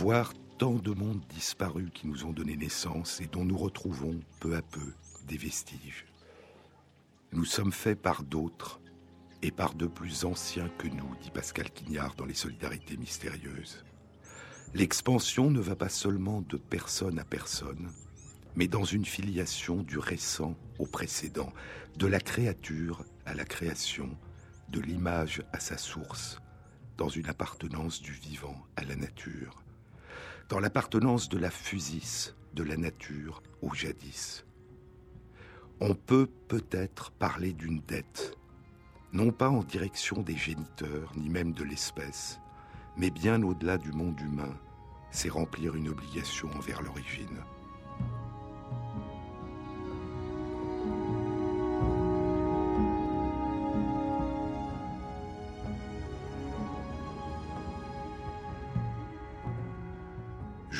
Voir tant de mondes disparus qui nous ont donné naissance et dont nous retrouvons peu à peu des vestiges. Nous sommes faits par d'autres et par de plus anciens que nous, dit Pascal Quignard dans Les Solidarités mystérieuses. L'expansion ne va pas seulement de personne à personne, mais dans une filiation du récent au précédent, de la créature à la création, de l'image à sa source, dans une appartenance du vivant à la nature, dans l'appartenance de la fusis, de la nature au jadis. On peut peut-être parler d'une dette, non pas en direction des géniteurs, ni même de l'espèce, mais bien au-delà du monde humain, c'est remplir une obligation envers l'origine.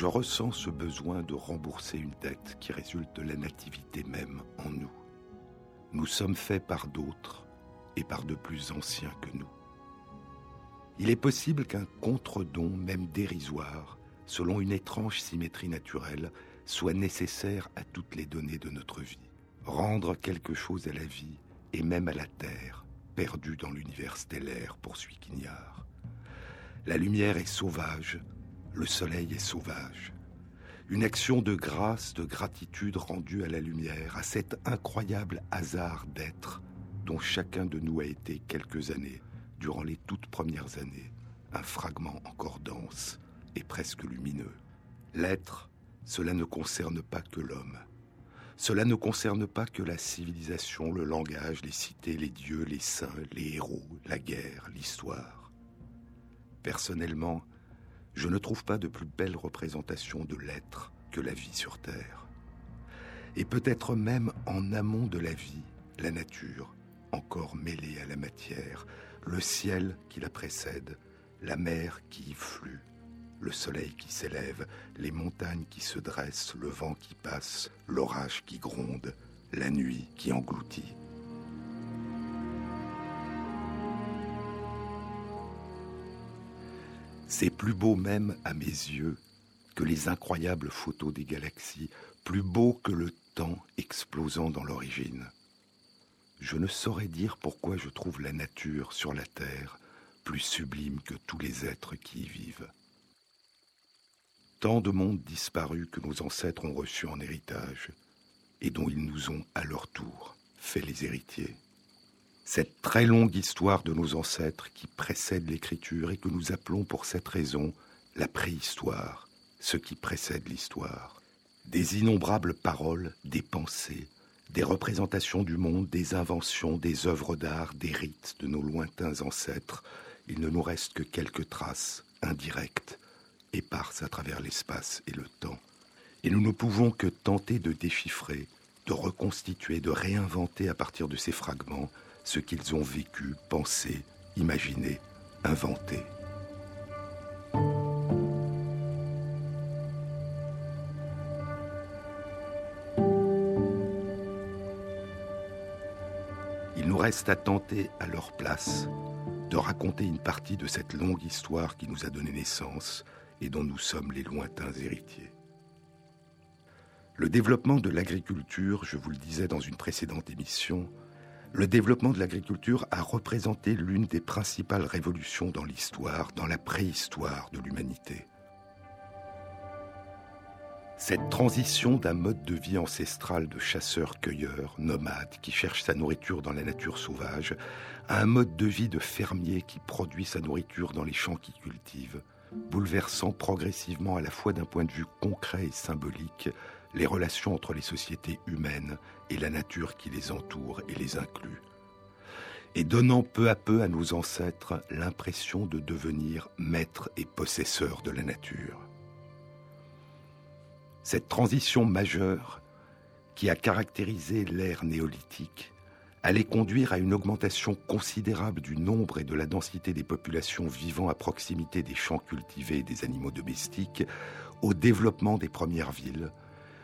Je ressens ce besoin de rembourser une dette qui résulte de la nativité même en nous. Nous sommes faits par d'autres et par de plus anciens que nous. Il est possible qu'un contre-don, même dérisoire, selon une étrange symétrie naturelle, soit nécessaire à toutes les données de notre vie. Rendre quelque chose à la vie et même à la Terre, perdue dans l'univers stellaire, poursuit Quignard. La lumière est sauvage, le soleil est sauvage. Une action de grâce, de gratitude rendue à la lumière, à cet incroyable hasard d'être dont chacun de nous a été quelques années, durant les toutes premières années, un fragment encore dense, et presque lumineux. L'être, cela ne concerne pas que l'homme. Cela ne concerne pas que la civilisation, le langage, les cités, les dieux, les saints, les héros, la guerre, l'histoire. Personnellement, je ne trouve pas de plus belle représentation de l'être que la vie sur Terre. Et peut-être même en amont de la vie, la nature, encore mêlée à la matière, le ciel qui la précède, la mer qui y flue, le soleil qui s'élève, les montagnes qui se dressent, le vent qui passe, l'orage qui gronde, la nuit qui engloutit. C'est plus beau même à mes yeux que les incroyables photos des galaxies, plus beau que le temps explosant dans l'origine. Je ne saurais dire pourquoi je trouve la nature sur la Terre plus sublime que tous les êtres qui y vivent tant de mondes disparus que nos ancêtres ont reçus en héritage et dont ils nous ont à leur tour fait les héritiers. Cette très longue histoire de nos ancêtres qui précède l'écriture et que nous appelons pour cette raison la préhistoire, ce qui précède l'histoire. Des innombrables paroles, des pensées, des représentations du monde, des inventions, des œuvres d'art, des rites de nos lointains ancêtres, il ne nous reste que quelques traces indirectes éparses à travers l'espace et le temps. Et nous ne pouvons que tenter de déchiffrer, de reconstituer, de réinventer à partir de ces fragments ce qu'ils ont vécu, pensé, imaginé, inventé. Il nous reste à tenter à leur place de raconter une partie de cette longue histoire qui nous a donné naissance, et dont nous sommes les lointains héritiers. Le développement de l'agriculture, je vous le disais dans une précédente émission, le développement de l'agriculture a représenté l'une des principales révolutions dans l'histoire, dans la préhistoire de l'humanité. Cette transition d'un mode de vie ancestral de chasseur-cueilleur, nomade, qui cherche sa nourriture dans la nature sauvage, à un mode de vie de fermier qui produit sa nourriture dans les champs qu'il cultive, bouleversant progressivement à la fois d'un point de vue concret et symbolique les relations entre les sociétés humaines et la nature qui les entoure et les inclut. et donnant peu à peu à nos ancêtres l'impression de devenir maîtres et possesseurs de la nature. Cette transition majeure qui a caractérisé l'ère néolithique allait conduire à une augmentation considérable du nombre et de la densité des populations vivant à proximité des champs cultivés et des animaux domestiques, au développement des premières villes,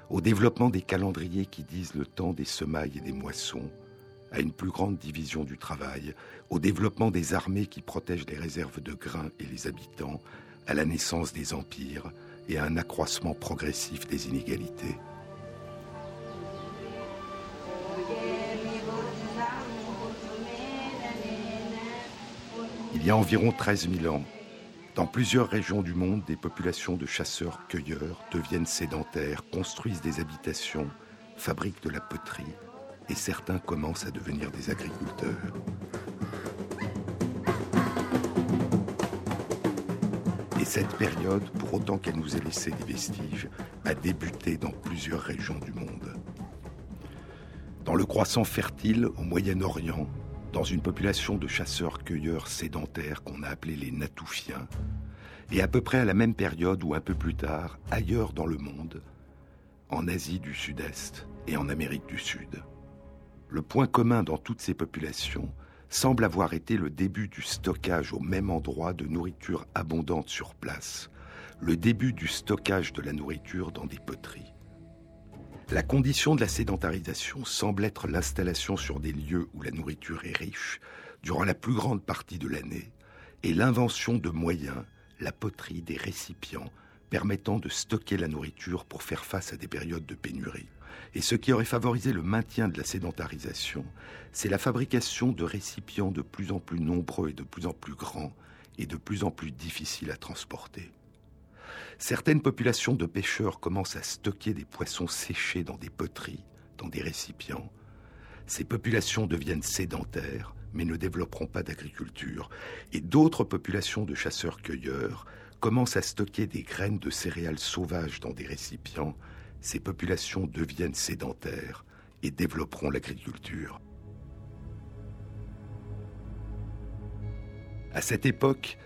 au développement des calendriers qui disent le temps des semailles et des moissons, à une plus grande division du travail, au développement des armées qui protègent les réserves de grains et les habitants, à la naissance des empires et à un accroissement progressif des inégalités. Il y a environ 13 000 ans, dans plusieurs régions du monde, des populations de chasseurs-cueilleurs deviennent sédentaires, construisent des habitations, fabriquent de la poterie, et certains commencent à devenir des agriculteurs. Et cette période, pour autant qu'elle nous ait laissé des vestiges, a débuté dans plusieurs régions du monde. Dans le croissant fertile au Moyen-Orient, dans une population de chasseurs-cueilleurs sédentaires qu'on a appelés les Natoufiens, et à peu près à la même période ou un peu plus tard, ailleurs dans le monde, en Asie du Sud-Est et en Amérique du Sud. Le point commun dans toutes ces populations semble avoir été le début du stockage au même endroit de nourriture abondante sur place, le début du stockage de la nourriture dans des poteries. La condition de la sédentarisation semble être l'installation sur des lieux où la nourriture est riche durant la plus grande partie de l'année et l'invention de moyens, la poterie, des récipients permettant de stocker la nourriture pour faire face à des périodes de pénurie. Et ce qui aurait favorisé le maintien de la sédentarisation, c'est la fabrication de récipients de plus en plus nombreux et de plus en plus grands et de plus en plus difficiles à transporter. Certaines populations de pêcheurs commencent à stocker des poissons séchés dans des poteries, dans des récipients. Ces populations deviennent sédentaires, mais ne développeront pas d'agriculture. Et d'autres populations de chasseurs-cueilleurs commencent à stocker des graines de céréales sauvages dans des récipients ces populations deviennent sédentaires et développeront l'agriculture. À cette époque,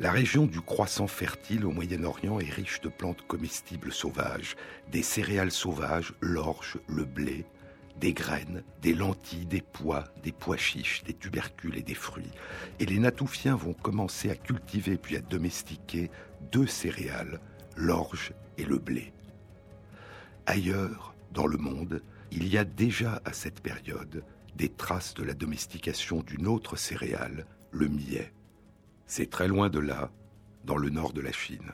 la région du croissant fertile au Moyen-Orient est riche de plantes comestibles sauvages, des céréales sauvages, l'orge, le blé, des graines, des lentilles, des pois, des pois chiches, des tubercules et des fruits. Et les Natoufiens vont commencer à cultiver puis à domestiquer deux céréales, l'orge et le blé. Ailleurs, dans le monde, il y a déjà à cette période des traces de la domestication d'une autre céréale, le millet. C'est très loin de là, dans le nord de la Chine.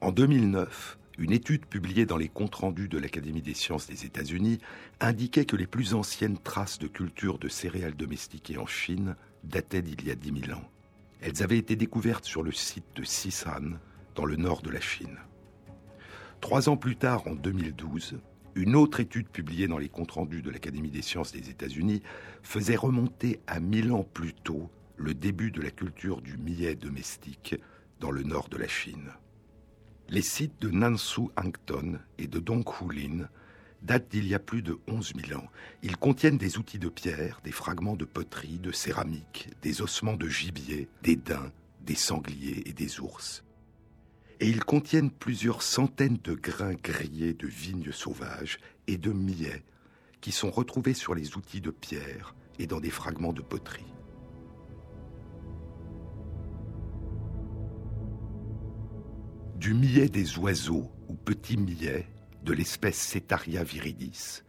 En 2009, une étude publiée dans les comptes rendus de l'Académie des sciences des États-Unis indiquait que les plus anciennes traces de culture de céréales domestiquées en Chine dataient d'il y a 10 000 ans. Elles avaient été découvertes sur le site de Sisan, dans le nord de la Chine. Trois ans plus tard, en 2012, une autre étude publiée dans les comptes rendus de l'Académie des sciences des États-Unis faisait remonter à mille ans plus tôt le début de la culture du millet domestique dans le nord de la Chine. Les sites de Nansu Angton et de Donghulin datent d'il y a plus de 11 000 ans. Ils contiennent des outils de pierre, des fragments de poterie, de céramique, des ossements de gibier, des daims, des sangliers et des ours et ils contiennent plusieurs centaines de grains grillés de vignes sauvages et de millets qui sont retrouvés sur les outils de pierre et dans des fragments de poterie. Du millet des oiseaux ou petits millets de l'espèce Cetaria viridis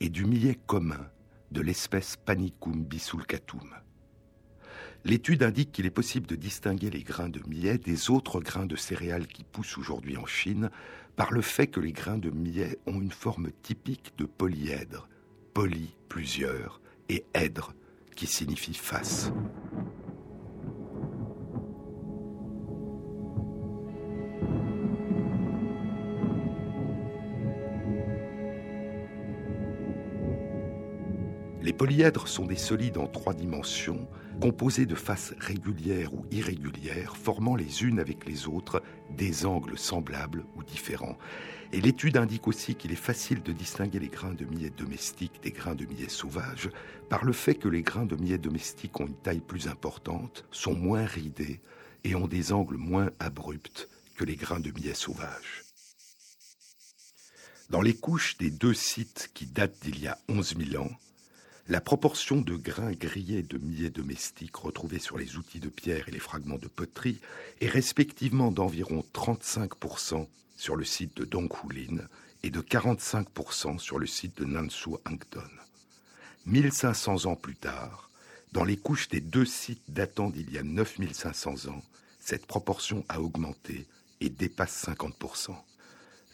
et du millet commun de l'espèce Panicum bisulcatum. L'étude indique qu'il est possible de distinguer les grains de millet des autres grains de céréales qui poussent aujourd'hui en Chine par le fait que les grains de millet ont une forme typique de polyèdre, poly plusieurs et èdre qui signifie face. Les polyèdres sont des solides en trois dimensions, composés de faces régulières ou irrégulières, formant les unes avec les autres des angles semblables ou différents. Et l'étude indique aussi qu'il est facile de distinguer les grains de millet domestiques des grains de millet sauvages par le fait que les grains de millet domestiques ont une taille plus importante, sont moins ridés et ont des angles moins abrupts que les grains de millet sauvages. Dans les couches des deux sites qui datent d'il y a 11 000 ans, la proportion de grains grillés de millet domestiques retrouvés sur les outils de pierre et les fragments de poterie est respectivement d'environ 35% sur le site de Donghuilin et de 45% sur le site de Nansu Angdon. 1500 ans plus tard, dans les couches des deux sites datant d'il y a 9500 ans, cette proportion a augmenté et dépasse 50%.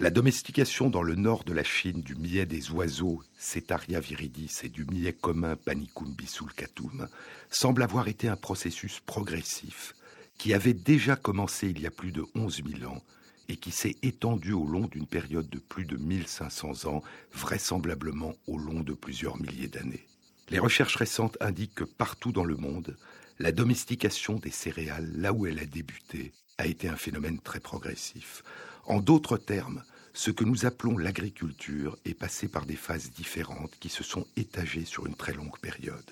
La domestication dans le nord de la Chine du millet des oiseaux, Cetaria viridis, et du millet commun Panicum bisulcatum, semble avoir été un processus progressif qui avait déjà commencé il y a plus de 11 000 ans et qui s'est étendu au long d'une période de plus de 1500 ans, vraisemblablement au long de plusieurs milliers d'années. Les recherches récentes indiquent que partout dans le monde, la domestication des céréales, là où elle a débuté, a été un phénomène très progressif. En d'autres termes, ce que nous appelons l'agriculture est passé par des phases différentes qui se sont étagées sur une très longue période.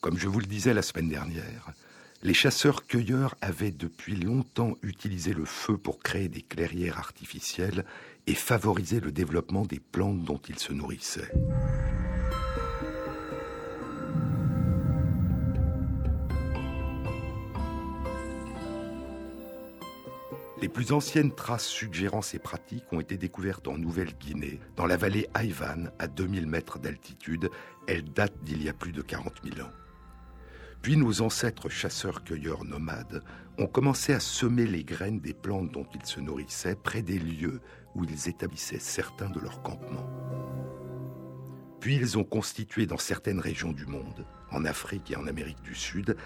Comme je vous le disais la semaine dernière, les chasseurs-cueilleurs avaient depuis longtemps utilisé le feu pour créer des clairières artificielles et favoriser le développement des plantes dont ils se nourrissaient. Les plus anciennes traces suggérant ces pratiques ont été découvertes en Nouvelle-Guinée, dans la vallée Haïvan, à 2000 mètres d'altitude. Elles datent d'il y a plus de 40 000 ans. Puis nos ancêtres chasseurs-cueilleurs nomades ont commencé à semer les graines des plantes dont ils se nourrissaient près des lieux où ils établissaient certains de leurs campements. Puis ils ont constitué dans certaines régions du monde, en Afrique et en Amérique du Sud,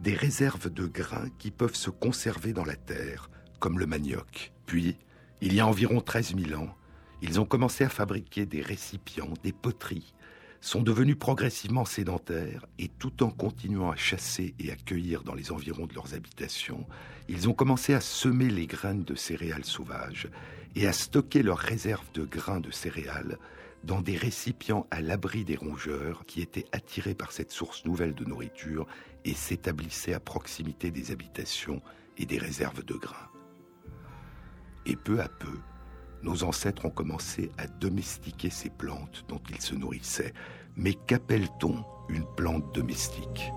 des réserves de grains qui peuvent se conserver dans la terre comme le manioc. Puis, il y a environ 13 000 ans, ils ont commencé à fabriquer des récipients, des poteries, sont devenus progressivement sédentaires et tout en continuant à chasser et à cueillir dans les environs de leurs habitations, ils ont commencé à semer les graines de céréales sauvages et à stocker leurs réserves de grains de céréales dans des récipients à l'abri des rongeurs qui étaient attirés par cette source nouvelle de nourriture et s'établissaient à proximité des habitations et des réserves de grains. Et peu à peu, nos ancêtres ont commencé à domestiquer ces plantes dont ils se nourrissaient. Mais qu'appelle-t-on une plante domestique?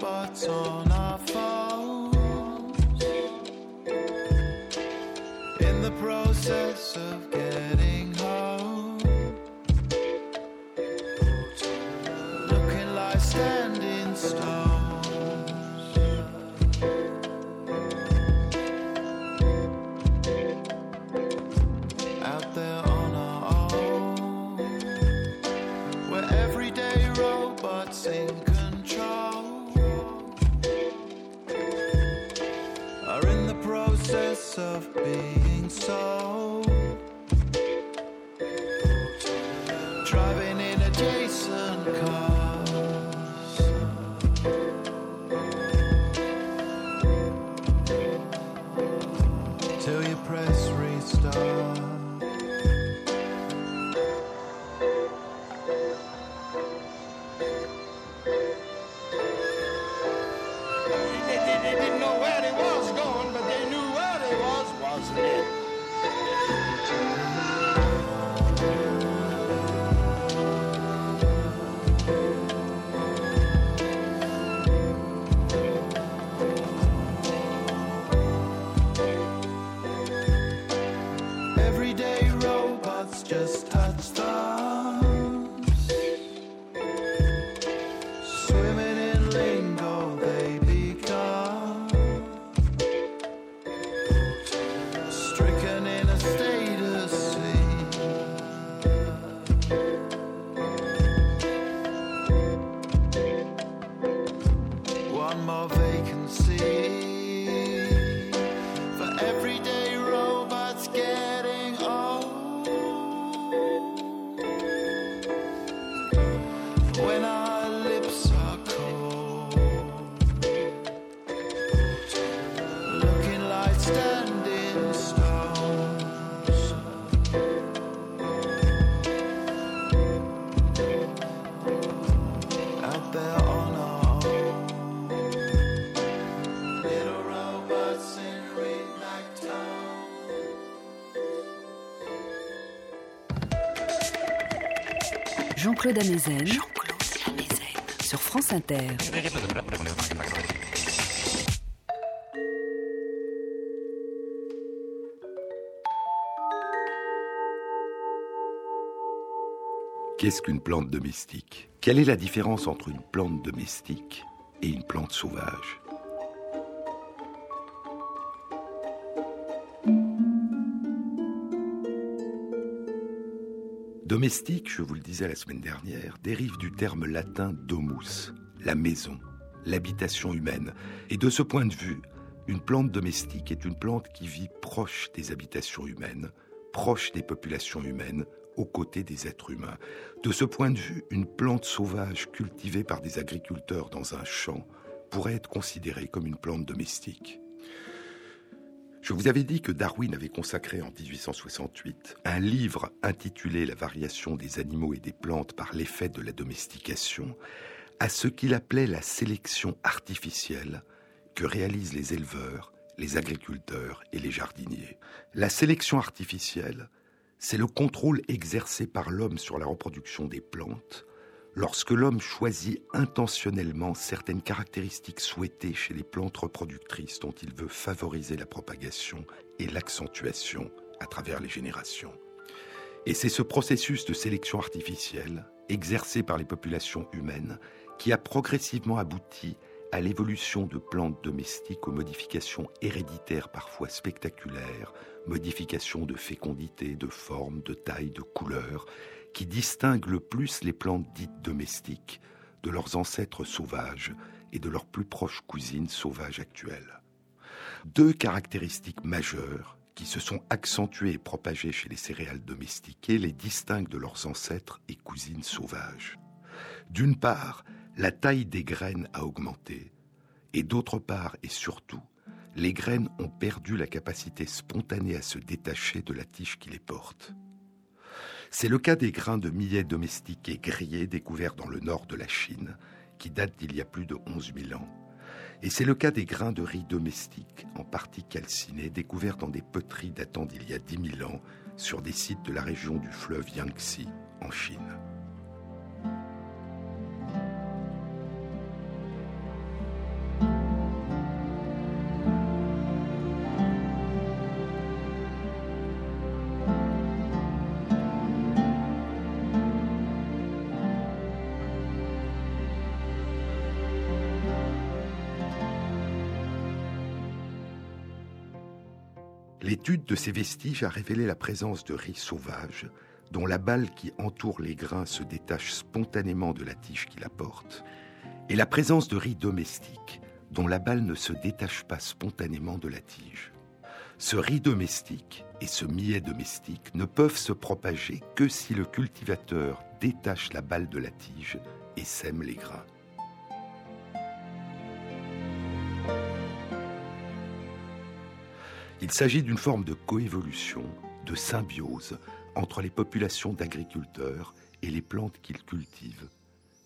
but on our phones. In the process of Jean-Claude Amezen. Sur France Inter. Qu'est-ce qu'une plante domestique? Quelle est la différence entre une plante domestique et une plante sauvage? Domestique, je vous le disais la semaine dernière, dérive du terme latin domus, la maison, l'habitation humaine. Et de ce point de vue, une plante domestique est une plante qui vit proche des habitations humaines, proche des populations humaines, aux côtés des êtres humains. De ce point de vue, une plante sauvage cultivée par des agriculteurs dans un champ pourrait être considérée comme une plante domestique. Je vous avais dit que Darwin avait consacré en 1868 un livre intitulé La variation des animaux et des plantes par l'effet de la domestication à ce qu'il appelait la sélection artificielle que réalisent les éleveurs, les agriculteurs et les jardiniers. La sélection artificielle, c'est le contrôle exercé par l'homme sur la reproduction des plantes lorsque l'homme choisit intentionnellement certaines caractéristiques souhaitées chez les plantes reproductrices dont il veut favoriser la propagation et l'accentuation à travers les générations. Et c'est ce processus de sélection artificielle, exercé par les populations humaines, qui a progressivement abouti à l'évolution de plantes domestiques aux modifications héréditaires parfois spectaculaires, modifications de fécondité, de forme, de taille, de couleur, qui distingue le plus les plantes dites domestiques de leurs ancêtres sauvages et de leurs plus proches cousines sauvages actuelles. Deux caractéristiques majeures qui se sont accentuées et propagées chez les céréales domestiquées les distinguent de leurs ancêtres et cousines sauvages. D'une part, la taille des graines a augmenté, et d'autre part et surtout, les graines ont perdu la capacité spontanée à se détacher de la tige qui les porte. C'est le cas des grains de millet domestiqués grillés découverts dans le nord de la Chine, qui datent d'il y a plus de 11 000 ans. Et c'est le cas des grains de riz domestiques, en partie calcinés, découverts dans des poteries datant d'il y a 10 000 ans, sur des sites de la région du fleuve Yangtze, en Chine. L'étude de ces vestiges a révélé la présence de riz sauvage, dont la balle qui entoure les grains se détache spontanément de la tige qui la porte, et la présence de riz domestique, dont la balle ne se détache pas spontanément de la tige. Ce riz domestique et ce millet domestique ne peuvent se propager que si le cultivateur détache la balle de la tige et sème les grains. Il s'agit d'une forme de coévolution, de symbiose entre les populations d'agriculteurs et les plantes qu'ils cultivent.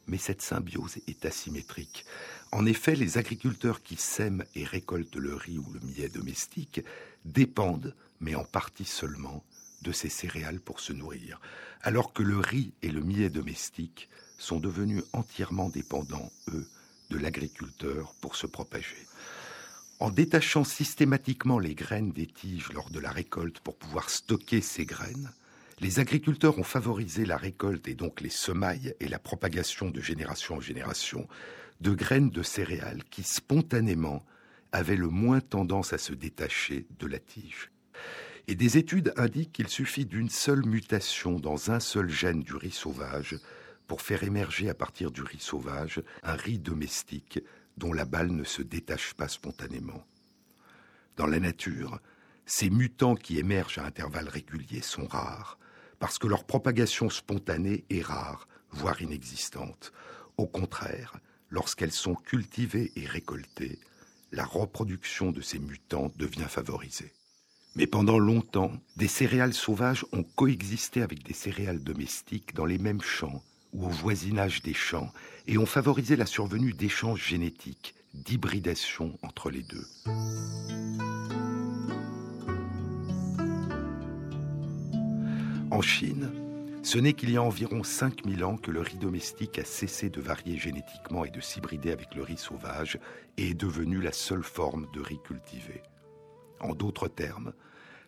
Mais cette symbiose est asymétrique. En effet, les agriculteurs qui sèment et récoltent le riz ou le millet domestique dépendent, mais en partie seulement, de ces céréales pour se nourrir, alors que le riz et le millet domestique sont devenus entièrement dépendants, eux, de l'agriculteur pour se propager. En détachant systématiquement les graines des tiges lors de la récolte pour pouvoir stocker ces graines, les agriculteurs ont favorisé la récolte et donc les semailles et la propagation de génération en génération de graines de céréales qui spontanément avaient le moins tendance à se détacher de la tige. Et des études indiquent qu'il suffit d'une seule mutation dans un seul gène du riz sauvage pour faire émerger à partir du riz sauvage un riz domestique dont la balle ne se détache pas spontanément. Dans la nature, ces mutants qui émergent à intervalles réguliers sont rares, parce que leur propagation spontanée est rare, voire inexistantes. Au contraire, lorsqu'elles sont cultivées et récoltées, la reproduction de ces mutants devient favorisée. Mais pendant longtemps, des céréales sauvages ont coexisté avec des céréales domestiques dans les mêmes champs ou au voisinage des champs et ont favorisé la survenue d'échanges génétiques, d'hybridation entre les deux. En Chine, ce n'est qu'il y a environ 5000 ans que le riz domestique a cessé de varier génétiquement et de s'hybrider avec le riz sauvage et est devenu la seule forme de riz cultivé. En d'autres termes,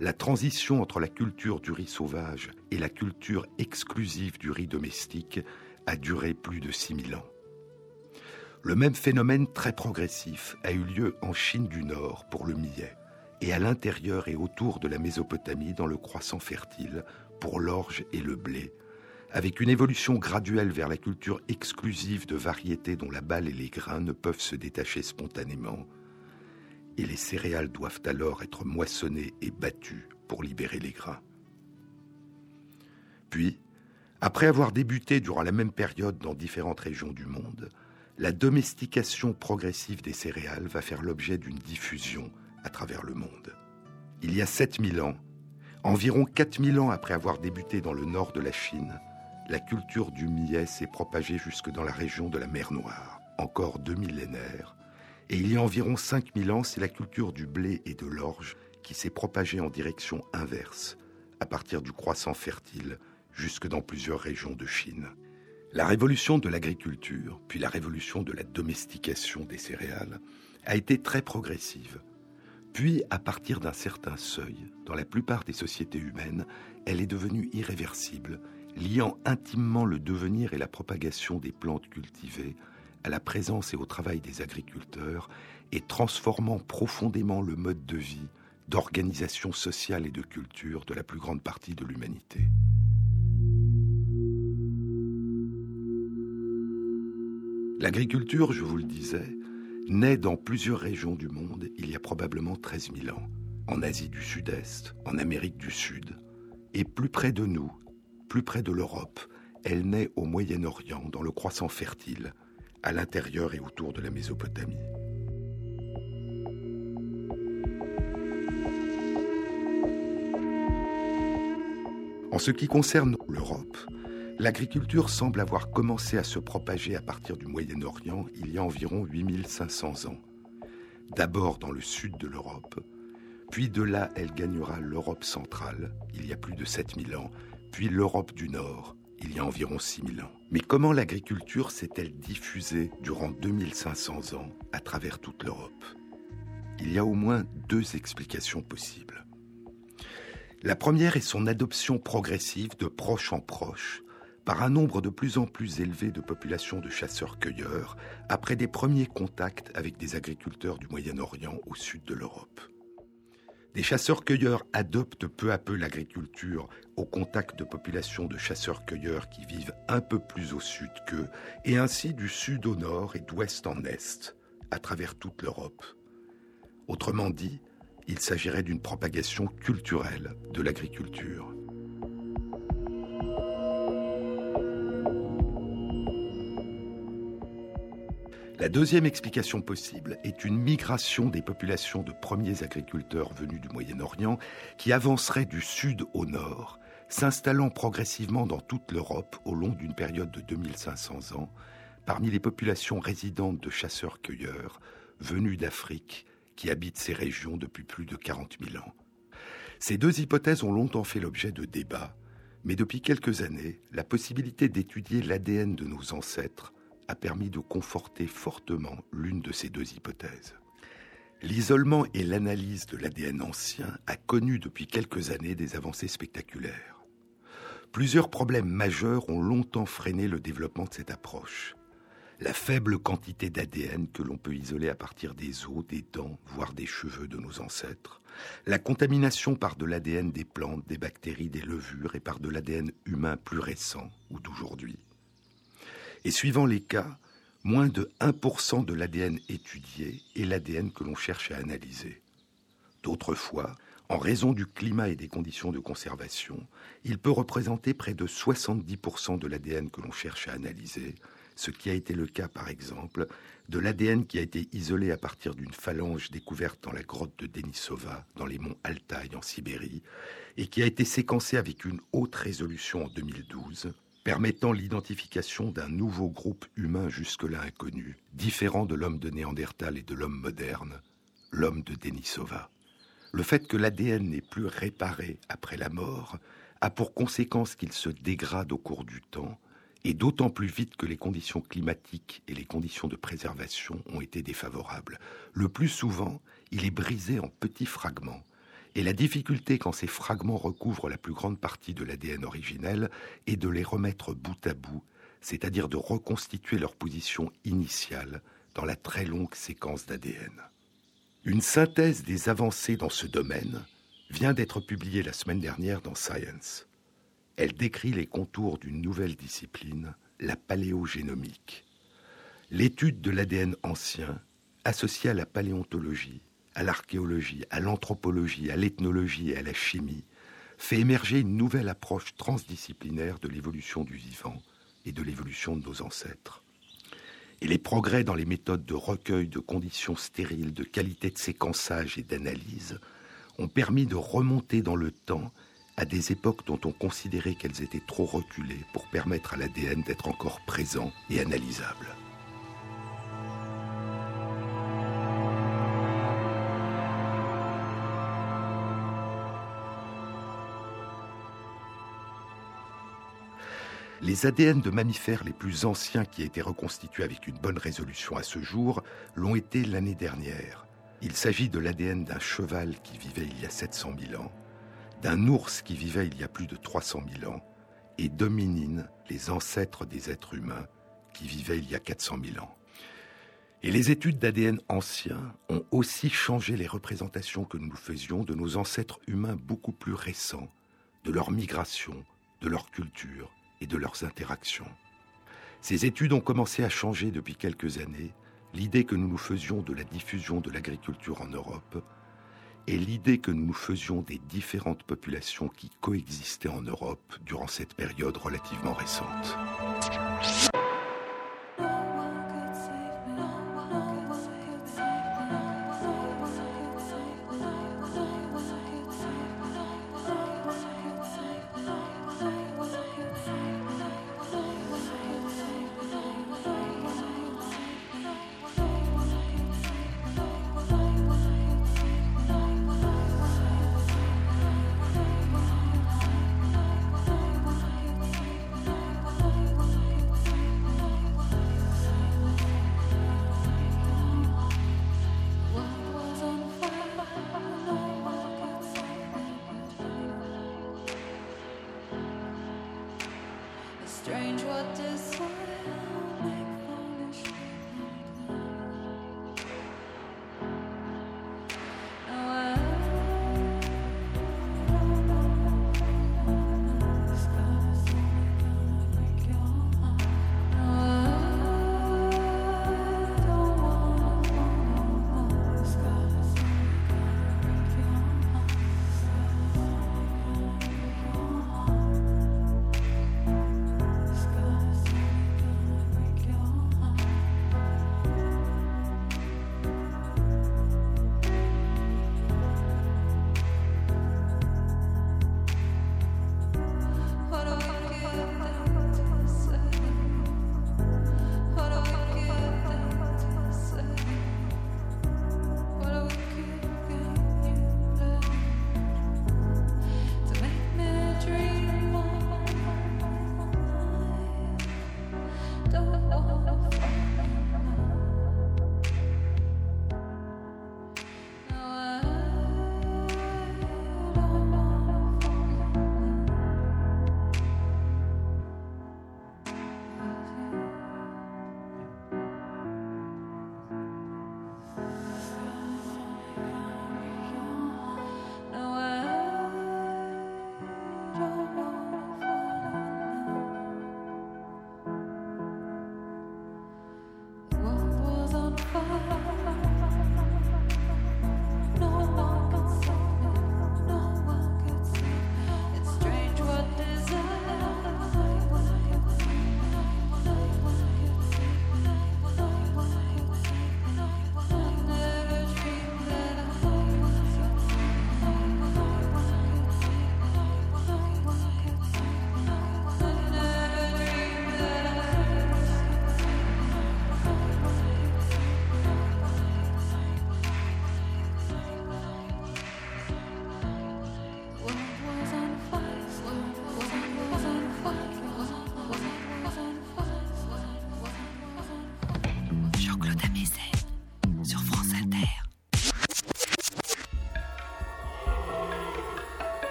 la transition entre la culture du riz sauvage et la culture exclusive du riz domestique a duré plus de 6000 ans. Le même phénomène très progressif a eu lieu en Chine du Nord pour le millet et à l'intérieur et autour de la Mésopotamie dans le croissant fertile pour l'orge et le blé, avec une évolution graduelle vers la culture exclusive de variétés dont la balle et les grains ne peuvent se détacher spontanément, et les céréales doivent alors être moissonnées et battues pour libérer les grains. Puis, après avoir débuté durant la même période dans différentes régions du monde, la domestication progressive des céréales va faire l'objet d'une diffusion à travers le monde. Il y a 7000 ans, Environ 4000 ans après avoir débuté dans le nord de la Chine, la culture du millet s'est propagée jusque dans la région de la mer Noire, encore deux millénaires. Et il y a environ 5000 ans, c'est la culture du blé et de l'orge qui s'est propagée en direction inverse, à partir du croissant fertile, jusque dans plusieurs régions de Chine. La révolution de l'agriculture, puis la révolution de la domestication des céréales, a été très progressive. Puis, à partir d'un certain seuil, dans la plupart des sociétés humaines, elle est devenue irréversible, liant intimement le devenir et la propagation des plantes cultivées à la présence et au travail des agriculteurs et transformant profondément le mode de vie, d'organisation sociale et de culture de la plus grande partie de l'humanité. L'agriculture, je vous le disais, naît dans plusieurs régions du monde il y a probablement 13 000 ans, en Asie du Sud-Est, en Amérique du Sud, et plus près de nous, plus près de l'Europe, elle naît au Moyen-Orient, dans le croissant fertile, à l'intérieur et autour de la Mésopotamie. En ce qui concerne l'Europe, L'agriculture semble avoir commencé à se propager à partir du Moyen-Orient il y a environ 8500 ans. D'abord dans le sud de l'Europe, puis de là elle gagnera l'Europe centrale il y a plus de 7000 ans, puis l'Europe du Nord il y a environ 6000 ans. Mais comment l'agriculture s'est-elle diffusée durant 2500 ans à travers toute l'Europe? Il y a au moins deux explications possibles. La première est son adoption progressive de proche en proche par un nombre de plus en plus élevé de populations de chasseurs-cueilleurs après des premiers contacts avec des agriculteurs du Moyen-Orient au sud de l'Europe. Des chasseurs-cueilleurs adoptent peu à peu l'agriculture au contact de populations de chasseurs-cueilleurs qui vivent un peu plus au sud qu'eux, et ainsi du sud au nord et d'ouest en est, à travers toute l'Europe. Autrement dit, il s'agirait d'une propagation culturelle de l'agriculture. La deuxième explication possible est une migration des populations de premiers agriculteurs venus du Moyen-Orient qui avanceraient du sud au nord, s'installant progressivement dans toute l'Europe au long d'une période de 2500 ans, parmi les populations résidentes de chasseurs-cueilleurs venus d'Afrique qui habitent ces régions depuis plus de 40 000 ans. Ces deux hypothèses ont longtemps fait l'objet de débats, mais depuis quelques années, la possibilité d'étudier l'ADN de nos ancêtres a permis de conforter fortement l'une de ces deux hypothèses. L'isolement et l'analyse de l'ADN ancien a connu depuis quelques années des avancées spectaculaires. Plusieurs problèmes majeurs ont longtemps freiné le développement de cette approche. La faible quantité d'ADN que l'on peut isoler à partir des os, des dents, voire des cheveux de nos ancêtres, la contamination par de l'ADN des plantes, des bactéries, des levures et par de l'ADN humain plus récent ou d'aujourd'hui, et suivant les cas, moins de 1% de l'ADN étudié est l'ADN que l'on cherche à analyser. D'autres fois, En raison du climat et des conditions de conservation, il peut représenter près de 70% de l'ADN que l'on cherche à analyser, ce qui a été le cas par exemple de l'ADN qui a été isolé à partir d'une phalange découverte dans la grotte de Denisova, dans les monts Altaï en Sibérie, et qui a été séquencé avec une haute résolution en 2012, permettant l'identification d'un nouveau groupe humain jusque-là inconnu, différent de l'homme de Néandertal et de l'homme moderne, l'homme de Denisova. Le fait que l'ADN n'est plus réparé après la mort a pour conséquence qu'il se dégrade au cours du temps et d'autant plus vite que les conditions climatiques et les conditions de préservation ont été défavorables. Le plus souvent, il est brisé en petits fragments. Et la difficulté quand ces fragments recouvrent la plus grande partie de l'ADN originel est de les remettre bout à bout, c'est-à-dire de reconstituer leur position initiale dans la très longue séquence d'ADN. Une synthèse des avancées dans ce domaine vient d'être publiée la semaine dernière dans Science. Elle décrit les contours d'une nouvelle discipline, la paléogénomique. L'étude de l'ADN ancien, associée à la paléontologie, à l'archéologie, à l'anthropologie, à l'ethnologie et à la chimie, fait émerger une nouvelle approche transdisciplinaire de l'évolution du vivant et de l'évolution de nos ancêtres. Et les progrès dans les méthodes de recueil de conditions stériles, de qualité de séquençage et d'analyse ont permis de remonter dans le temps à des époques dont on considérait qu'elles étaient trop reculées pour permettre à l'ADN d'être encore présent et analysable. Les ADN de mammifères les plus anciens qui aient été reconstitués avec une bonne résolution à ce jour l'ont été l'année dernière. Il s'agit de l'ADN d'un cheval qui vivait il y a 700 000 ans, d'un ours qui vivait il y a plus de 300 000 ans, et d'hominines, les ancêtres des êtres humains, qui vivaient il y a 400 000 ans. Et les études d'ADN anciens ont aussi changé les représentations que nous faisions de nos ancêtres humains beaucoup plus récents, de leur migration, de leur culture et de leurs interactions. Ces études ont commencé à changer depuis quelques années l'idée que nous nous faisions de la diffusion de l'agriculture en Europe et l'idée que nous nous faisions des différentes populations qui coexistaient en Europe durant cette période relativement récente.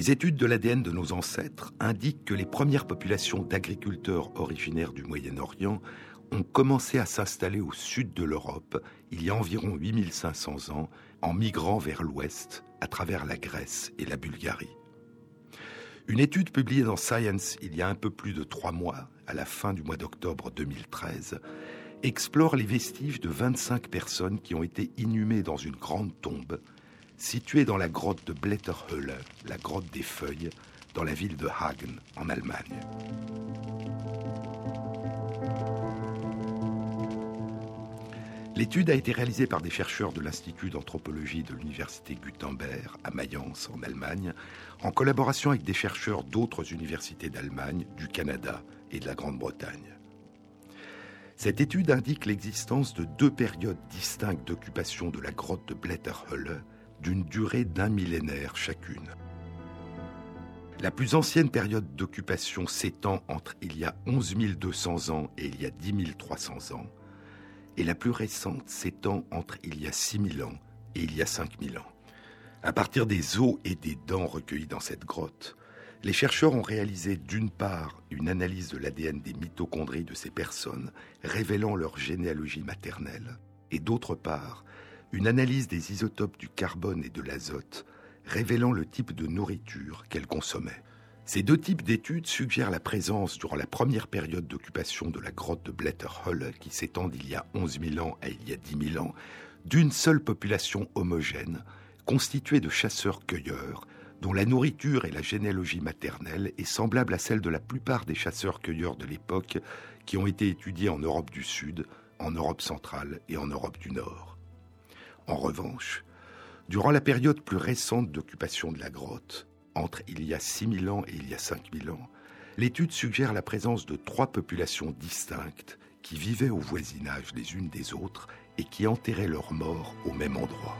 Les études de l'ADN de nos ancêtres indiquent que les premières populations d'agriculteurs originaires du Moyen-Orient ont commencé à s'installer au sud de l'Europe il y a environ 8500 ans en migrant vers l'ouest à travers la Grèce et la Bulgarie. Une étude publiée dans Science il y a un peu plus de trois mois, à la fin du mois d'octobre 2013, explore les vestiges de 25 personnes qui ont été inhumées dans une grande tombe située dans la grotte de Blätterhöhle, la grotte des feuilles, dans la ville de Hagen, en Allemagne. L'étude a été réalisée par des chercheurs de l'Institut d'anthropologie de l'Université Gutenberg à Mayence, en Allemagne, en collaboration avec des chercheurs d'autres universités d'Allemagne, du Canada et de la Grande-Bretagne. Cette étude indique l'existence de deux périodes distinctes d'occupation de la grotte de Blätterhöhle d'une durée d'un millénaire chacune. La plus ancienne période d'occupation s'étend entre il y a 11 200 ans et il y a 10 300 ans, et la plus récente s'étend entre il y a 6000 ans et il y a 5000 ans. À partir des os et des dents recueillis dans cette grotte, les chercheurs ont réalisé d'une part une analyse de l'ADN des mitochondries de ces personnes, révélant leur généalogie maternelle, et d'autre part une analyse des isotopes du carbone et de l'azote, révélant le type de nourriture qu'elles consommaient. Ces deux types d'études suggèrent la présence, durant la première période d'occupation de la grotte de Blätterhöhle, qui s'étend d'il y a 11 000 ans à il y a 10 000 ans, d'une seule population homogène, constituée de chasseurs-cueilleurs, dont la nourriture et la généalogie maternelle est semblable à celle de la plupart des chasseurs-cueilleurs de l'époque qui ont été étudiés en Europe du Sud, en Europe centrale et en Europe du Nord. En revanche, durant la période plus récente d'occupation de la grotte, entre il y a 6000 ans et il y a 5000 ans, l'étude suggère la présence de trois populations distinctes qui vivaient au voisinage les unes des autres et qui enterraient leurs morts au même endroit.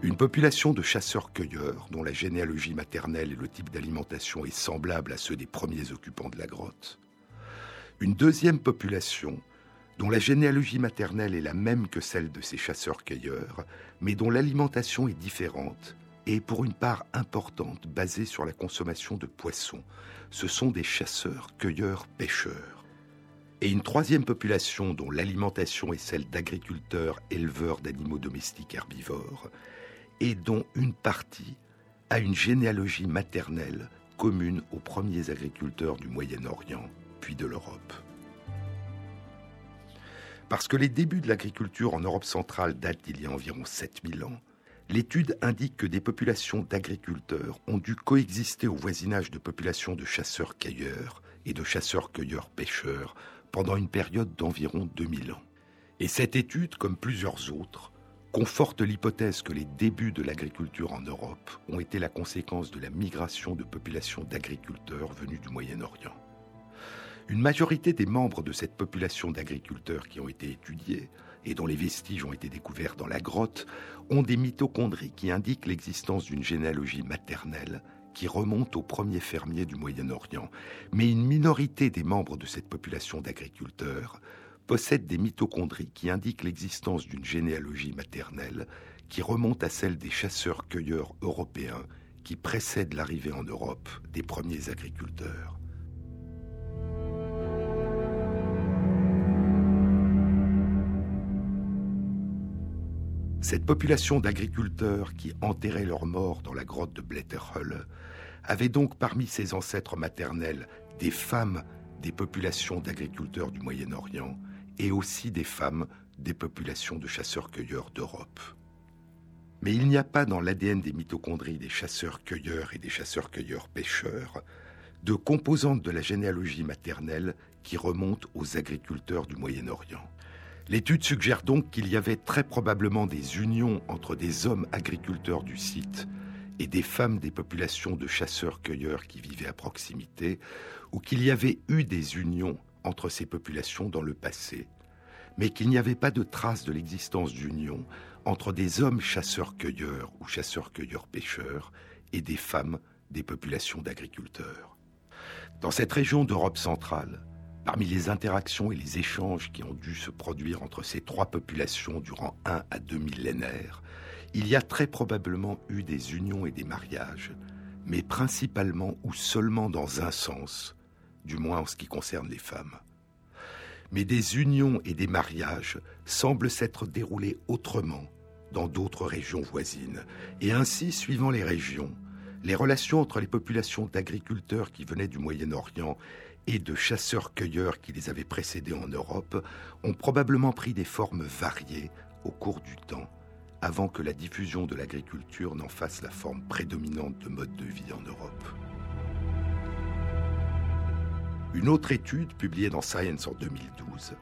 Une population de chasseurs-cueilleurs dont la généalogie maternelle et le type d'alimentation est semblable à ceux des premiers occupants de la grotte. Une deuxième population dont la généalogie maternelle est la même que celle de ces chasseurs-cueilleurs, mais dont l'alimentation est différente et pour une part importante basée sur la consommation de poissons. Ce sont des chasseurs-cueilleurs-pêcheurs. Et une troisième population dont l'alimentation est celle d'agriculteurs éleveurs d'animaux domestiques herbivores, et dont une partie a une généalogie maternelle commune aux premiers agriculteurs du Moyen-Orient, puis de l'Europe. Parce que les débuts de l'agriculture en Europe centrale datent d'il y a environ 7000 ans, l'étude indique que des populations d'agriculteurs ont dû coexister au voisinage de populations de chasseurs-cueilleurs et de chasseurs-cueilleurs-pêcheurs pendant une période d'environ 2000 ans. Et cette étude, comme plusieurs autres, conforte l'hypothèse que les débuts de l'agriculture en Europe ont été la conséquence de la migration de populations d'agriculteurs venus du Moyen-Orient. Une majorité des membres de cette population d'agriculteurs qui ont été étudiés et dont les vestiges ont été découverts dans la grotte ont des mitochondries qui indiquent l'existence d'une généalogie maternelle qui remonte aux premiers fermiers du Moyen-Orient. Mais une minorité des membres de cette population d'agriculteurs possède des mitochondries qui indiquent l'existence d'une généalogie maternelle qui remonte à celle des chasseurs-cueilleurs européens qui précèdent l'arrivée en Europe des premiers agriculteurs. Cette population d'agriculteurs qui enterraient leurs morts dans la grotte de Blätterhöhle avait donc parmi ses ancêtres maternels des femmes des populations d'agriculteurs du Moyen-Orient et aussi des femmes des populations de chasseurs-cueilleurs d'Europe. Mais il n'y a pas dans l'ADN des mitochondries des chasseurs-cueilleurs et des chasseurs-cueilleurs-pêcheurs de composantes de la généalogie maternelle qui remontent aux agriculteurs du Moyen-Orient. L'étude suggère donc qu'il y avait très probablement des unions entre des hommes agriculteurs du site et des femmes des populations de chasseurs-cueilleurs qui vivaient à proximité, ou qu'il y avait eu des unions entre ces populations dans le passé, mais qu'il n'y avait pas de trace de l'existence d'union entre des hommes chasseurs-cueilleurs ou chasseurs-cueilleurs-pêcheurs et des femmes des populations d'agriculteurs. Dans cette région d'Europe centrale, Parmi les interactions et les échanges qui ont dû se produire entre ces trois populations durant un à deux millénaires, il y a très probablement eu des unions et des mariages, mais principalement ou seulement dans un sens, du moins en ce qui concerne les femmes. Mais des unions et des mariages semblent s'être déroulés autrement dans d'autres régions voisines, et ainsi, suivant les régions, les relations entre les populations d'agriculteurs qui venaient du Moyen-Orient et de chasseurs-cueilleurs qui les avaient précédés en Europe ont probablement pris des formes variées au cours du temps, avant que la diffusion de l'agriculture n'en fasse la forme prédominante de mode de vie en Europe. Une autre étude, publiée dans Science en 2012,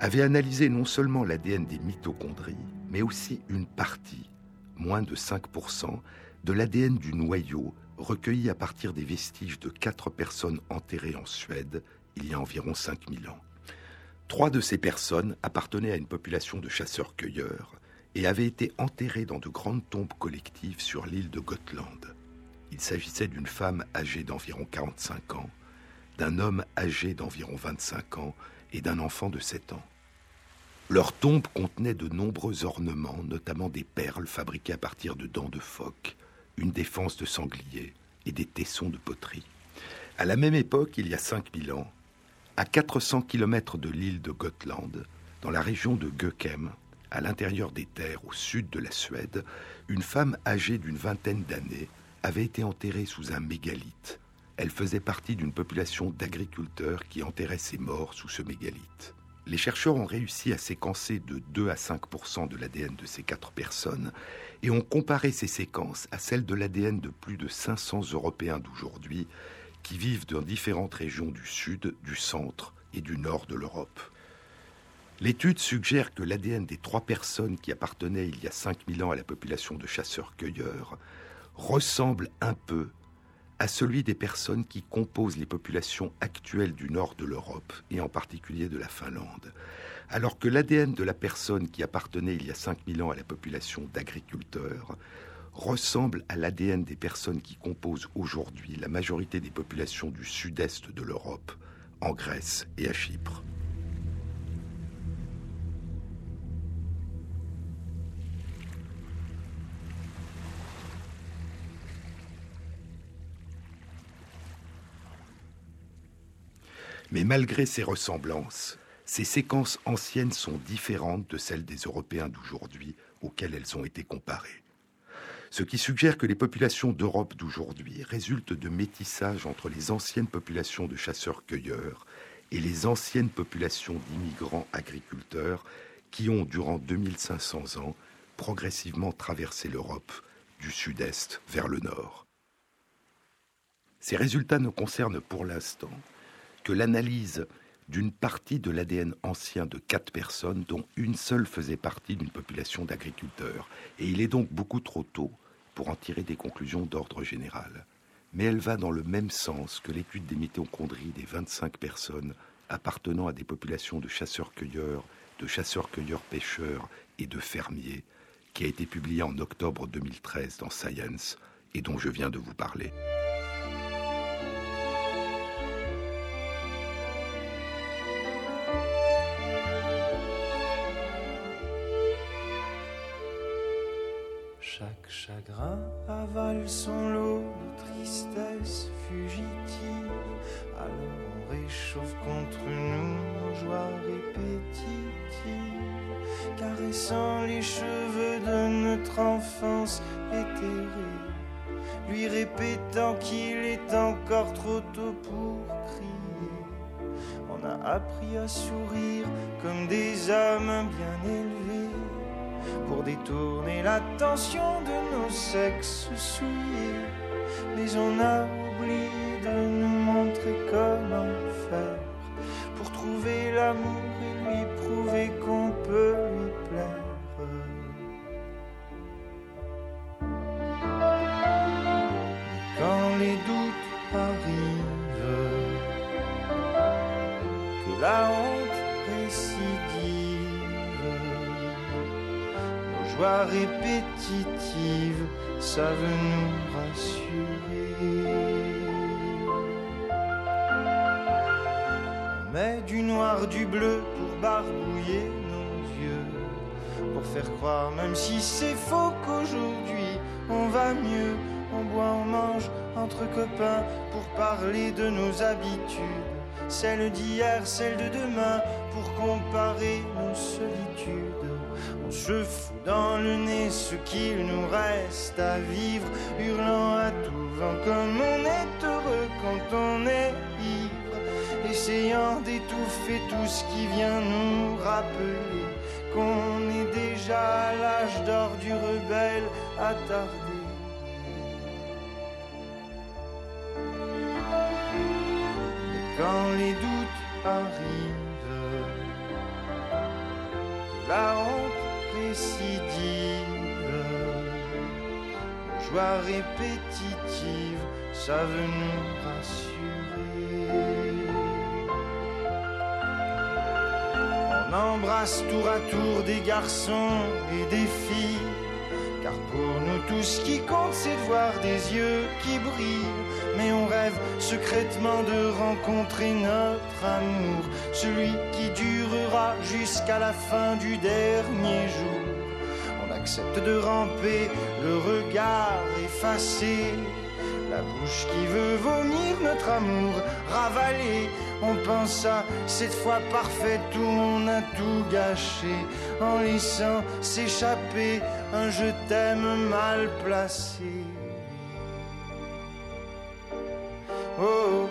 avait analysé non seulement l'ADN des mitochondries, mais aussi une partie, moins de 5%, de l'ADN du noyau recueilli à partir des vestiges de quatre personnes enterrées en Suède il y a environ 5000 ans. Trois de ces personnes appartenaient à une population de chasseurs-cueilleurs et avaient été enterrées dans de grandes tombes collectives sur l'île de Gotland. Il s'agissait d'une femme âgée d'environ 45 ans, d'un homme âgé d'environ 25 ans et d'un enfant de 7 ans. Leurs tombes contenaient de nombreux ornements, notamment des perles fabriquées à partir de dents de phoque, une défense de sanglier et des tessons de poterie. À la même époque, il y a 5000 ans, à 400 km de l'île de Gotland, dans la région de Gökem, à l'intérieur des terres au sud de la Suède, une femme âgée d'une vingtaine d'années avait été enterrée sous un mégalithe. Elle faisait partie d'une population d'agriculteurs qui enterraient ses morts sous ce mégalithe. Les chercheurs ont réussi à séquencer de 2 à 5% de l'ADN de ces quatre personnes et ont comparé ces séquences à celles de l'ADN de plus de 500 Européens d'aujourd'hui qui vivent dans différentes régions du sud, du centre et du nord de l'Europe. L'étude suggère que l'ADN des trois personnes qui appartenaient il y a 5000 ans à la population de chasseurs-cueilleurs ressemble un peu à celui des personnes qui composent les populations actuelles du nord de l'Europe, et en particulier de la Finlande alors que l'ADN de la personne qui appartenait il y a 5000 ans à la population d'agriculteurs ressemble à l'ADN des personnes qui composent aujourd'hui la majorité des populations du sud-est de l'Europe, en Grèce et à Chypre. Mais malgré ces ressemblances, ces séquences anciennes sont différentes de celles des Européens d'aujourd'hui auxquelles elles ont été comparées. Ce qui suggère que les populations d'Europe d'aujourd'hui résultent de métissage entre les anciennes populations de chasseurs-cueilleurs et les anciennes populations d'immigrants agriculteurs qui ont, durant 2500 ans, progressivement traversé l'Europe du sud-est vers le nord. Ces résultats ne concernent pour l'instant que l'analyse d'une partie de l'ADN ancien de quatre personnes dont une seule faisait partie d'une population d'agriculteurs. Et il est donc beaucoup trop tôt pour en tirer des conclusions d'ordre général. Mais elle va dans le même sens que l'étude des mitochondries des 25 personnes appartenant à des populations de chasseurs-cueilleurs, de chasseurs-cueilleurs-pêcheurs et de fermiers, qui a été publiée en octobre 2013 dans Science et dont je viens de vous parler. Chagrin avale son lot de tristesse fugitive. Alors on réchauffe contre nous nos joies répétitives, caressant les cheveux de notre enfance éthérée, lui répétant qu'il est encore trop tôt pour crier. On a appris à sourire comme des âmes bien élevées pour détourner l'attention de nos sexes souillés. Mais on a oublié de nous montrer comment faire pour trouver l'amour joie répétitive savent nous rassurer. met du noir, du bleu pour barbouiller nos yeux. Pour faire croire, même si c'est faux, qu'aujourd'hui on va mieux. On boit, on mange entre copains pour parler de nos habitudes. Celles d'hier, celles de demain, pour comparer nos solitudes. On se fout dans le nez ce qu'il nous reste à vivre, hurlant à tout vent comme on est heureux quand on est ivre, essayant d'étouffer tout ce qui vient nous rappeler qu'on est déjà à l'âge d'or du rebelle attardé. quand les doutes arrivent, la honte récidive, joie répétitive, ça veut nous rassurer. On embrasse tour à tour des garçons et des filles, pour nous tout ce qui compte c'est de voir des yeux qui brillent mais on rêve secrètement de rencontrer notre amour, celui qui durera jusqu'à la fin du dernier jour. On accepte de ramper, le regard effacé, la bouche qui veut vomir notre amour, ravalé. On pense à cette fois parfaite où on a tout gâché, en laissant s'échapper un je t'aime mal placé. Mais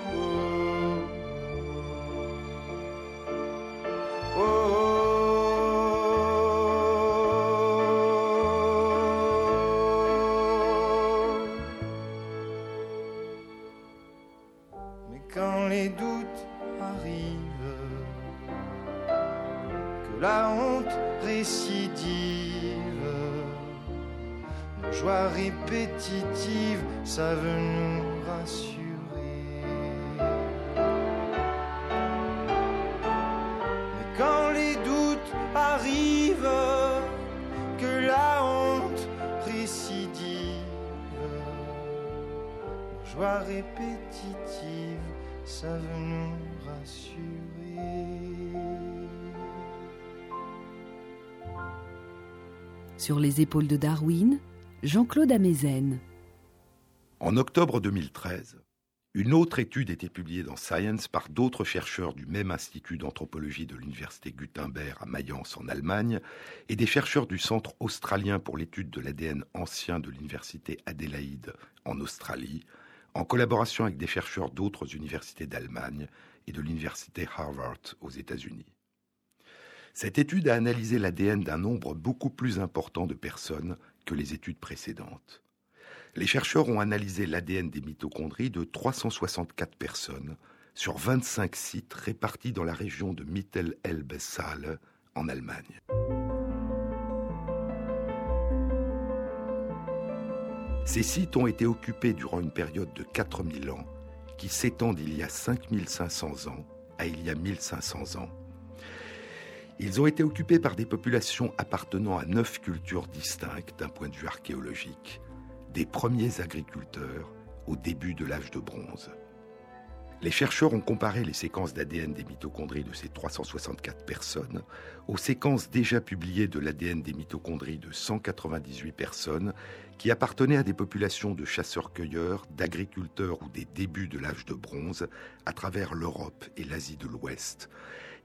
répétitive, ça veut nous rassurer. Sur les épaules de Darwin, Jean-Claude Amezen. En octobre 2013, une autre étude était publiée dans Science par d'autres chercheurs du même institut d'anthropologie de l'université Gutenberg à Mayence en Allemagne et des chercheurs du Centre australien pour l'étude de l'ADN ancien de l'université Adélaïde en Australie, en collaboration avec des chercheurs d'autres universités d'Allemagne et de l'université Harvard aux États-Unis. Cette étude a analysé l'ADN d'un nombre beaucoup plus important de personnes que les études précédentes. Les chercheurs ont analysé l'ADN des mitochondries de 364 personnes sur 25 sites répartis dans la région de Mittel-Elbe-Saale en Allemagne. Ces sites ont été occupés durant une période de 4000 ans qui s'étend d'il y a 5500 ans à il y a 1500 ans. Ils ont été occupés par des populations appartenant à neuf cultures distinctes d'un point de vue archéologique des premiers agriculteurs au début de l'âge de bronze. Les chercheurs ont comparé les séquences d'ADN des mitochondries de ces 364 personnes aux séquences déjà publiées de l'ADN des mitochondries de 198 personnes qui appartenaient à des populations de chasseurs-cueilleurs, d'agriculteurs ou des débuts de l'âge de bronze à travers l'Europe et l'Asie de l'Ouest.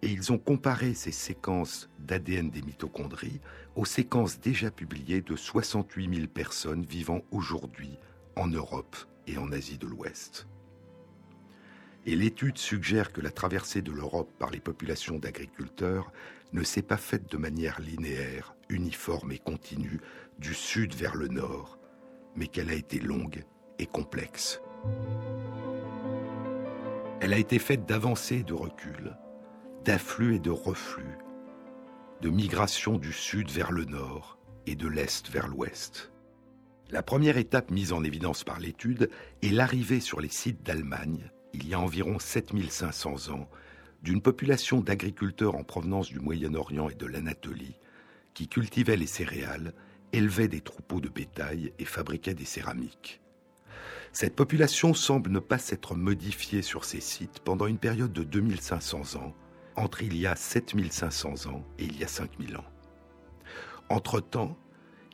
Et ils ont comparé ces séquences d'ADN des mitochondries aux séquences déjà publiées de 68 000 personnes vivant aujourd'hui en Europe et en Asie de l'Ouest. Et l'étude suggère que la traversée de l'Europe par les populations d'agriculteurs ne s'est pas faite de manière linéaire, et continue, du sud vers le nord, mais qu'elle a été longue et complexe. Elle a été faite d'avancées et de recul, d'afflux et de reflux, de migration du sud vers le nord et de l'est vers l'ouest. La première étape mise en évidence par l'étude est l'arrivée sur les sites d'Allemagne, il y a environ 7500 ans, d'une population d'agriculteurs en provenance du Moyen-Orient et de l'Anatolie, qui cultivaient les céréales, élevaient des troupeaux de bétail et fabriquaient des céramiques. Cette population semble ne pas s'être modifiée sur ces sites pendant une période de 2500 ans, entre il y a 7500 ans et il y a 5000 ans. Entre-temps,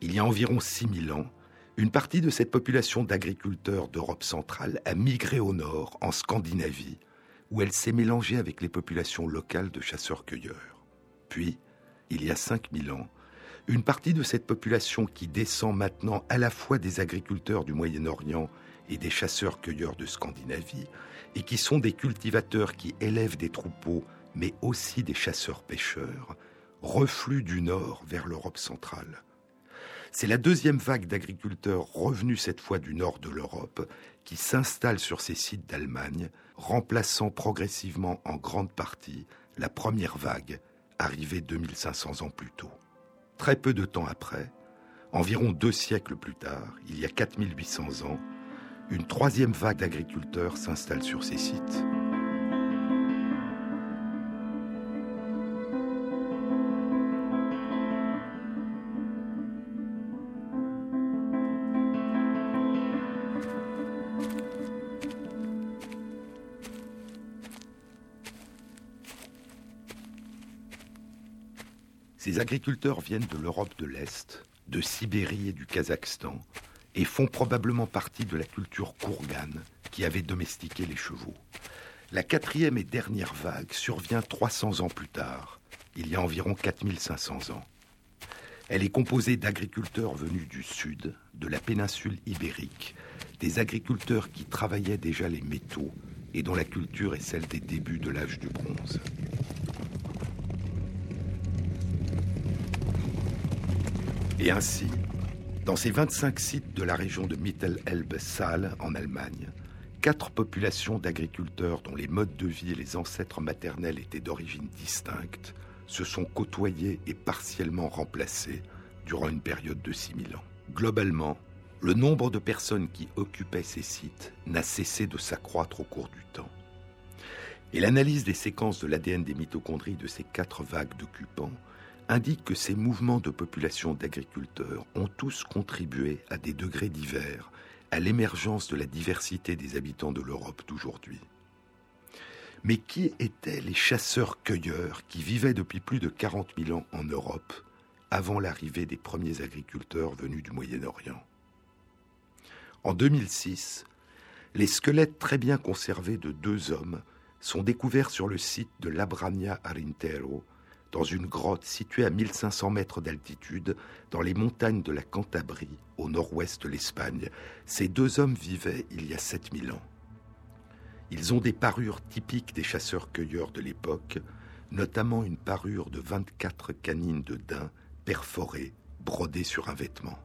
il y a environ 6000 ans, une partie de cette population d'agriculteurs d'Europe centrale a migré au nord, en Scandinavie, où elle s'est mélangée avec les populations locales de chasseurs-cueilleurs. Puis, il y a 5000 ans, une partie de cette population qui descend maintenant à la fois des agriculteurs du Moyen-Orient et des chasseurs-cueilleurs de Scandinavie, et qui sont des cultivateurs qui élèvent des troupeaux, mais aussi des chasseurs-pêcheurs, reflue du nord vers l'Europe centrale. C'est la deuxième vague d'agriculteurs revenus cette fois du nord de l'Europe qui s'installe sur ces sites d'Allemagne, remplaçant progressivement en grande partie la première vague arrivée 2500 ans plus tôt. Très peu de temps après, environ deux siècles plus tard, il y a 4800 ans, une troisième vague d'agriculteurs s'installe sur ces sites. Ces agriculteurs viennent de l'Europe de l'Est, de Sibérie et du Kazakhstan, et font probablement partie de la culture kourgane qui avait domestiqué les chevaux. La quatrième et dernière vague survient 300 ans plus tard, il y a environ 4500 ans. Elle est composée d'agriculteurs venus du sud, de la péninsule ibérique, des agriculteurs qui travaillaient déjà les métaux et dont la culture est celle des débuts de l'âge du bronze. Et ainsi, dans ces 25 sites de la région de Mittelelbe-Saale en Allemagne, quatre populations d'agriculteurs dont les modes de vie et les ancêtres maternels étaient d'origine distincte se sont côtoyés et partiellement remplacés durant une période de 6000 ans. Globalement, le nombre de personnes qui occupaient ces sites n'a cessé de s'accroître au cours du temps. Et l'analyse des séquences de l'ADN des mitochondries de ces quatre vagues d'occupants indique que ces mouvements de population d'agriculteurs ont tous contribué à des degrés divers à l'émergence de la diversité des habitants de l'Europe d'aujourd'hui. Mais qui étaient les chasseurs-cueilleurs qui vivaient depuis plus de 40 000 ans en Europe avant l'arrivée des premiers agriculteurs venus du Moyen-Orient? En 2006, les squelettes très bien conservés de deux hommes sont découverts sur le site de Labrania Arintero, dans une grotte située à 1500 mètres d'altitude, dans les montagnes de la Cantabrie, au nord-ouest de l'Espagne. Ces deux hommes vivaient il y a 7000 ans. Ils ont des parures typiques des chasseurs-cueilleurs de l'époque, notamment une parure de 24 canines de daim perforées, brodées sur un vêtement.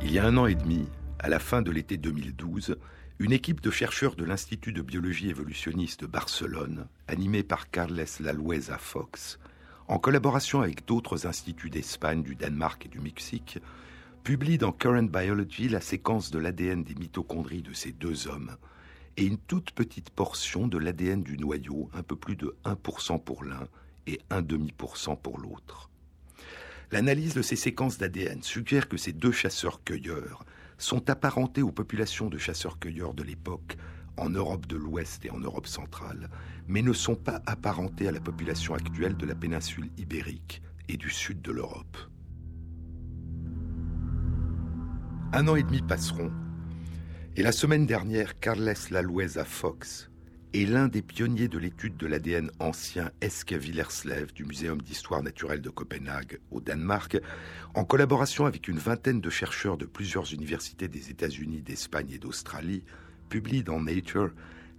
Il y a un an et demi, à la fin de l'été 2012, une équipe de chercheurs de l'Institut de biologie évolutionniste de Barcelone, animée par Carles Lalueza Fox, en collaboration avec d'autres instituts d'Espagne, du Danemark et du Mexique, publie dans Current Biology la séquence de l'ADN des mitochondries de ces deux hommes et une toute petite portion de l'ADN du noyau, un peu plus de 1% pour l'un et 1,5% pour l'autre. L'analyse de ces séquences d'ADN suggère que ces deux chasseurs-cueilleurs sont apparentés aux populations de chasseurs-cueilleurs de l'époque en Europe de l'Ouest et en Europe centrale, mais ne sont pas apparentés à la population actuelle de la péninsule ibérique et du sud de l'Europe. Un an et demi passeront, et la semaine dernière, Carles Lalueza Fox est l'un des pionniers de l'étude de l'ADN ancien Eske Villerslev du Muséum d'histoire naturelle de Copenhague au Danemark, en collaboration avec une vingtaine de chercheurs de plusieurs universités des États-Unis, d'Espagne et d'Australie, publie dans Nature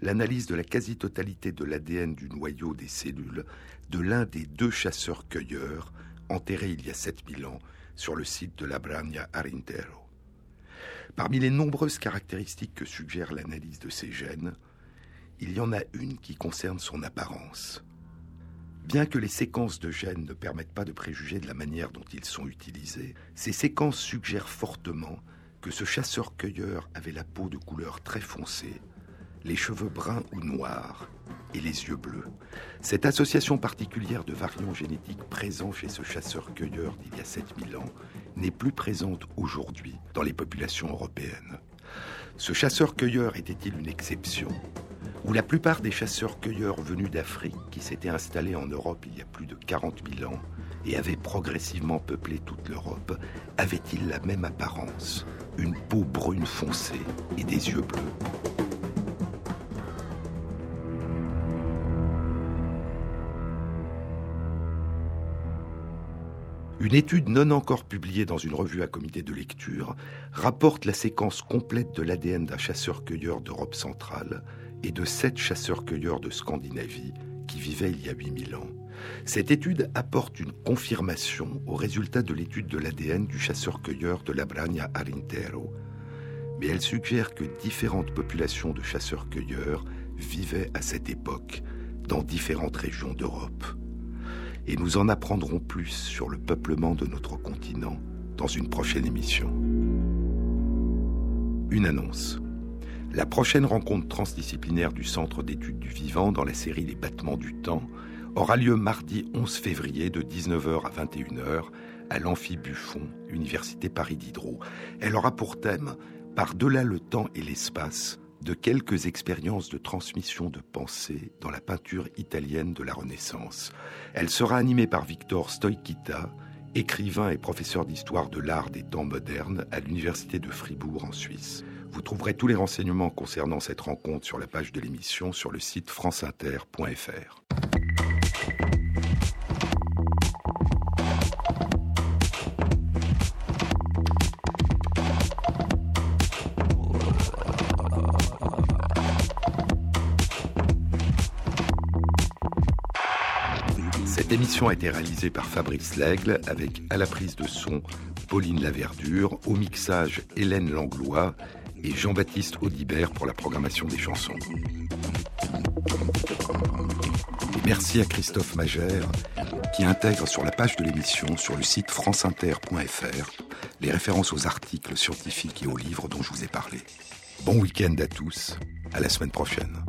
l'analyse de la quasi-totalité de l'ADN du noyau des cellules de l'un des deux chasseurs-cueilleurs enterrés il y a 7000 ans sur le site de la Brania Arintero. Parmi les nombreuses caractéristiques que suggère l'analyse de ces gènes, il y en a une qui concerne son apparence. Bien que les séquences de gènes ne permettent pas de préjuger de la manière dont ils sont utilisés, ces séquences suggèrent fortement que ce chasseur-cueilleur avait la peau de couleur très foncée, les cheveux bruns ou noirs, et les yeux bleus. Cette association particulière de variants génétiques présents chez ce chasseur-cueilleur d'il y a 7000 ans n'est plus présente aujourd'hui dans les populations européennes. Ce chasseur-cueilleur était-il une exception? Ou la plupart des chasseurs-cueilleurs venus d'Afrique qui s'étaient installés en Europe il y a plus de 40 000 ans et avaient progressivement peuplé toute l'Europe avaient-ils la même apparence? Une peau brune foncée et des yeux bleus. Une étude non encore publiée dans une revue à comité de lecture rapporte la séquence complète de l'ADN d'un chasseur-cueilleur d'Europe centrale et de sept chasseurs-cueilleurs de Scandinavie qui vivaient il y a 8000 ans. Cette étude apporte une confirmation au résultat de l'étude de l'ADN du chasseur-cueilleur de la Bragna Arintero, mais elle suggère que différentes populations de chasseurs-cueilleurs vivaient à cette époque dans différentes régions d'Europe et nous en apprendrons plus sur le peuplement de notre continent dans une prochaine émission. Une annonce. La prochaine rencontre transdisciplinaire du Centre d'études du vivant dans la série Les battements du temps aura lieu mardi 11 février de 19h à 21h à l'Amphi Buffon, Université Paris Diderot. Elle aura pour thème Par-delà le temps et l'espace, de quelques expériences de transmission de pensée dans la peinture italienne de la Renaissance. Elle sera animée par Victor Stoikita, écrivain et professeur d'histoire de l'art des temps modernes à l'Université de Fribourg en Suisse. Vous trouverez tous les renseignements concernant cette rencontre sur la page de l'émission sur le site franceinter.fr. L'émission a été réalisée par Fabrice Lègle avec à la prise de son Pauline Laverdure, au mixage Hélène Langlois et Jean-Baptiste Audibert pour la programmation des chansons. merci à Christophe Magère qui intègre sur la page de l'émission sur le site franceinter.fr les références aux articles scientifiques et aux livres dont je vous ai parlé. Bon week-end à tous, à la semaine prochaine.